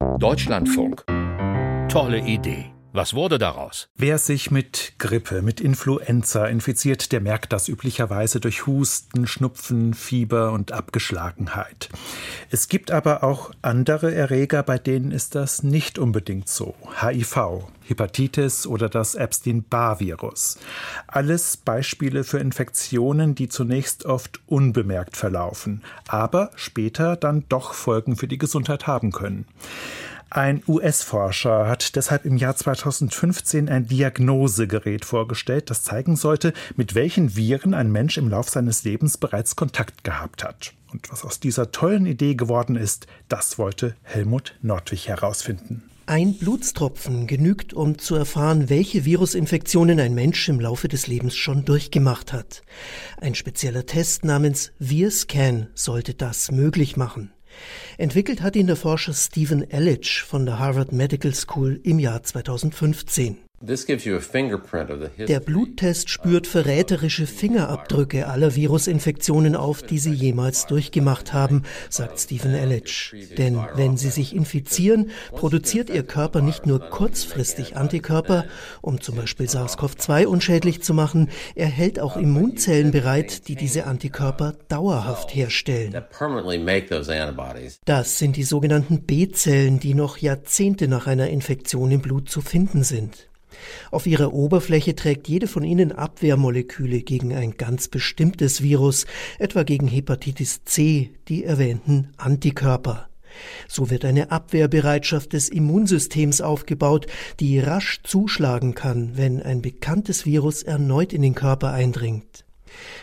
Deutschlandfunk. Tolle Idee. Was wurde daraus? Wer sich mit Grippe, mit Influenza infiziert, der merkt das üblicherweise durch Husten, Schnupfen, Fieber und Abgeschlagenheit. Es gibt aber auch andere Erreger, bei denen ist das nicht unbedingt so. HIV, Hepatitis oder das Epstein-Barr-Virus. Alles Beispiele für Infektionen, die zunächst oft unbemerkt verlaufen, aber später dann doch Folgen für die Gesundheit haben können. Ein US-Forscher hat deshalb im Jahr 2015 ein Diagnosegerät vorgestellt, das zeigen sollte, mit welchen Viren ein Mensch im Lauf seines Lebens bereits Kontakt gehabt hat. Und was aus dieser tollen Idee geworden ist, das wollte Helmut Nordwig herausfinden. Ein Blutstropfen genügt, um zu erfahren, welche Virusinfektionen ein Mensch im Laufe des Lebens schon durchgemacht hat. Ein spezieller Test namens VirScan sollte das möglich machen. Entwickelt hat ihn der Forscher Stephen Ellich von der Harvard Medical School im Jahr 2015. Der Bluttest spürt verräterische Fingerabdrücke aller Virusinfektionen auf, die Sie jemals durchgemacht haben, sagt Stephen Ellich. Denn wenn Sie sich infizieren, produziert Ihr Körper nicht nur kurzfristig Antikörper, um zum Beispiel SARS-CoV-2 unschädlich zu machen, er hält auch Immunzellen bereit, die diese Antikörper dauerhaft herstellen. Das sind die sogenannten B-Zellen, die noch Jahrzehnte nach einer Infektion im Blut zu finden sind. Auf ihrer Oberfläche trägt jede von ihnen Abwehrmoleküle gegen ein ganz bestimmtes Virus, etwa gegen Hepatitis C, die erwähnten Antikörper. So wird eine Abwehrbereitschaft des Immunsystems aufgebaut, die rasch zuschlagen kann, wenn ein bekanntes Virus erneut in den Körper eindringt.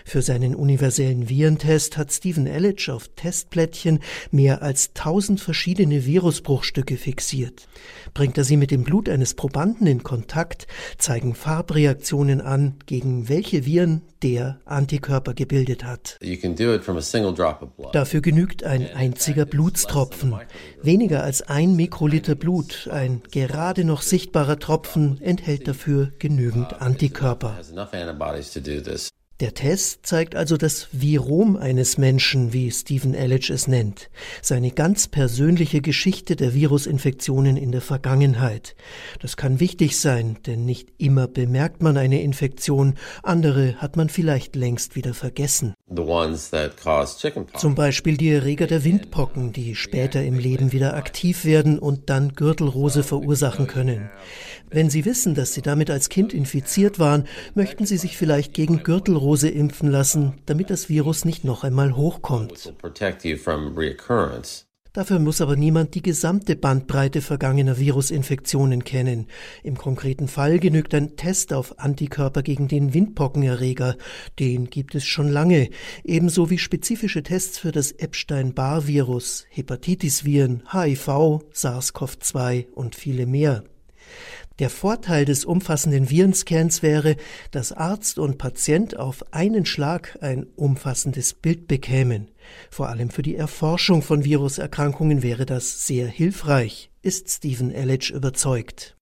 Für seinen universellen Virentest hat Stephen Ellich auf Testplättchen mehr als tausend verschiedene Virusbruchstücke fixiert. Bringt er sie mit dem Blut eines Probanden in Kontakt, zeigen Farbreaktionen an, gegen welche Viren der Antikörper gebildet hat. Dafür genügt ein einziger Blutstropfen. Weniger als ein Mikroliter Blut, ein gerade noch sichtbarer Tropfen, enthält dafür genügend Antikörper. Der Test zeigt also das Virom eines Menschen, wie Stephen Ellich es nennt, seine ganz persönliche Geschichte der Virusinfektionen in der Vergangenheit. Das kann wichtig sein, denn nicht immer bemerkt man eine Infektion, andere hat man vielleicht längst wieder vergessen. Zum Beispiel die Erreger der Windpocken, die später im Leben wieder aktiv werden und dann Gürtelrose verursachen können. Wenn Sie wissen, dass Sie damit als Kind infiziert waren, möchten Sie sich vielleicht gegen Gürtelrose impfen lassen, damit das Virus nicht noch einmal hochkommt. Dafür muss aber niemand die gesamte Bandbreite vergangener Virusinfektionen kennen. Im konkreten Fall genügt ein Test auf Antikörper gegen den Windpockenerreger. Den gibt es schon lange. Ebenso wie spezifische Tests für das Epstein-Barr-Virus, Hepatitis-Viren, HIV, SARS-CoV-2 und viele mehr. Der Vorteil des umfassenden Virenscans wäre, dass Arzt und Patient auf einen Schlag ein umfassendes Bild bekämen. Vor allem für die Erforschung von Viruserkrankungen wäre das sehr hilfreich, ist Stephen Ellich überzeugt.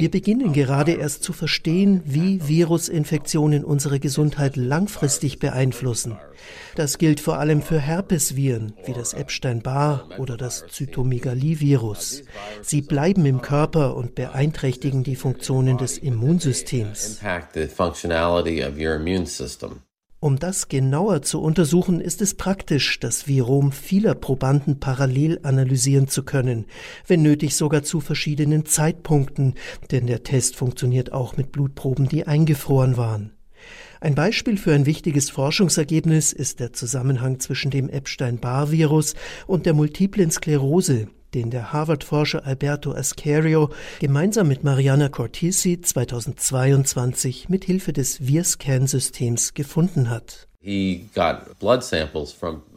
Wir beginnen gerade erst zu verstehen, wie Virusinfektionen unsere Gesundheit langfristig beeinflussen. Das gilt vor allem für Herpesviren wie das Epstein-Barr oder das Zytomegalivirus. Sie bleiben im Körper und beeinträchtigen die Funktionen des Immunsystems. Um das genauer zu untersuchen, ist es praktisch, das Virom vieler Probanden parallel analysieren zu können, wenn nötig sogar zu verschiedenen Zeitpunkten, denn der Test funktioniert auch mit Blutproben, die eingefroren waren. Ein Beispiel für ein wichtiges Forschungsergebnis ist der Zusammenhang zwischen dem Epstein-Barr-Virus und der multiplen Sklerose, den der Harvard-Forscher Alberto Ascario gemeinsam mit Mariana Cortisi 2022 mit Hilfe des VirScan-Systems gefunden hat. Uh,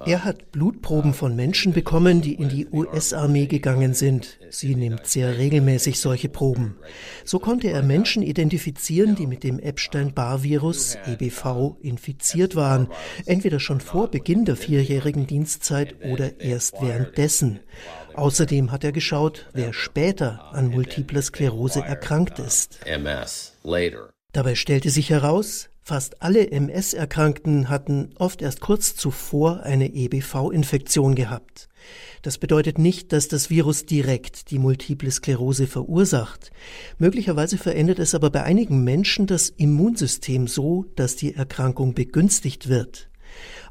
er hat Blutproben von Menschen bekommen, die in die US-Armee gegangen sind. Sie nimmt sehr regelmäßig solche Proben. So konnte er Menschen identifizieren, die mit dem Epstein-Barr-Virus EBV infiziert waren, entweder schon vor Beginn der vierjährigen Dienstzeit oder erst währenddessen. Außerdem hat er geschaut, wer später an multipler Sklerose erkrankt ist. Dabei stellte sich heraus, Fast alle MS-Erkrankten hatten oft erst kurz zuvor eine EBV-Infektion gehabt. Das bedeutet nicht, dass das Virus direkt die multiple Sklerose verursacht. Möglicherweise verändert es aber bei einigen Menschen das Immunsystem so, dass die Erkrankung begünstigt wird.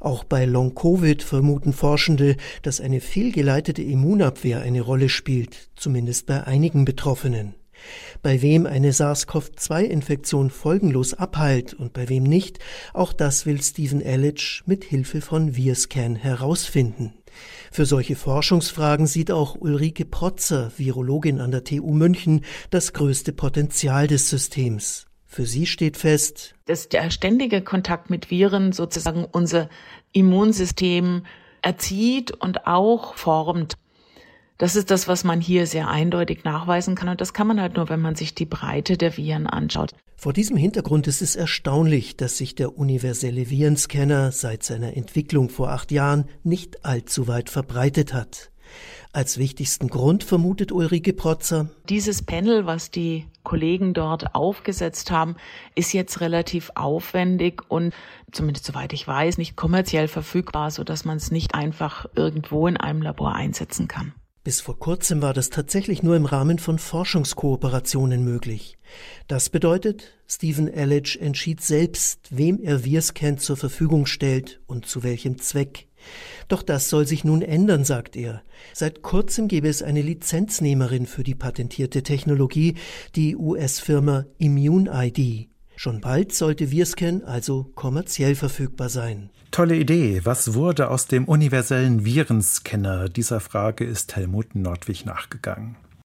Auch bei Long-Covid vermuten Forschende, dass eine fehlgeleitete Immunabwehr eine Rolle spielt, zumindest bei einigen Betroffenen. Bei wem eine SARS-CoV-2-Infektion folgenlos abheilt und bei wem nicht, auch das will Stephen Ellich mit Hilfe von Virscan herausfinden. Für solche Forschungsfragen sieht auch Ulrike Protzer, Virologin an der TU München, das größte Potenzial des Systems. Für sie steht fest, dass der ständige Kontakt mit Viren sozusagen unser Immunsystem erzieht und auch formt. Das ist das, was man hier sehr eindeutig nachweisen kann. Und das kann man halt nur, wenn man sich die Breite der Viren anschaut. Vor diesem Hintergrund ist es erstaunlich, dass sich der universelle Virenscanner seit seiner Entwicklung vor acht Jahren nicht allzu weit verbreitet hat. Als wichtigsten Grund vermutet Ulrike Protzer. Dieses Panel, was die Kollegen dort aufgesetzt haben, ist jetzt relativ aufwendig und zumindest soweit ich weiß, nicht kommerziell verfügbar, so dass man es nicht einfach irgendwo in einem Labor einsetzen kann. Bis vor kurzem war das tatsächlich nur im Rahmen von Forschungskooperationen möglich. Das bedeutet, Stephen Elledge entschied selbst, wem er Virscan zur Verfügung stellt und zu welchem Zweck. Doch das soll sich nun ändern, sagt er. Seit kurzem gebe es eine Lizenznehmerin für die patentierte Technologie, die US-Firma ImmuneID. Schon bald sollte Virscan also kommerziell verfügbar sein. Tolle Idee. Was wurde aus dem universellen Virenscanner? Dieser Frage ist Helmut Nordwig nachgegangen.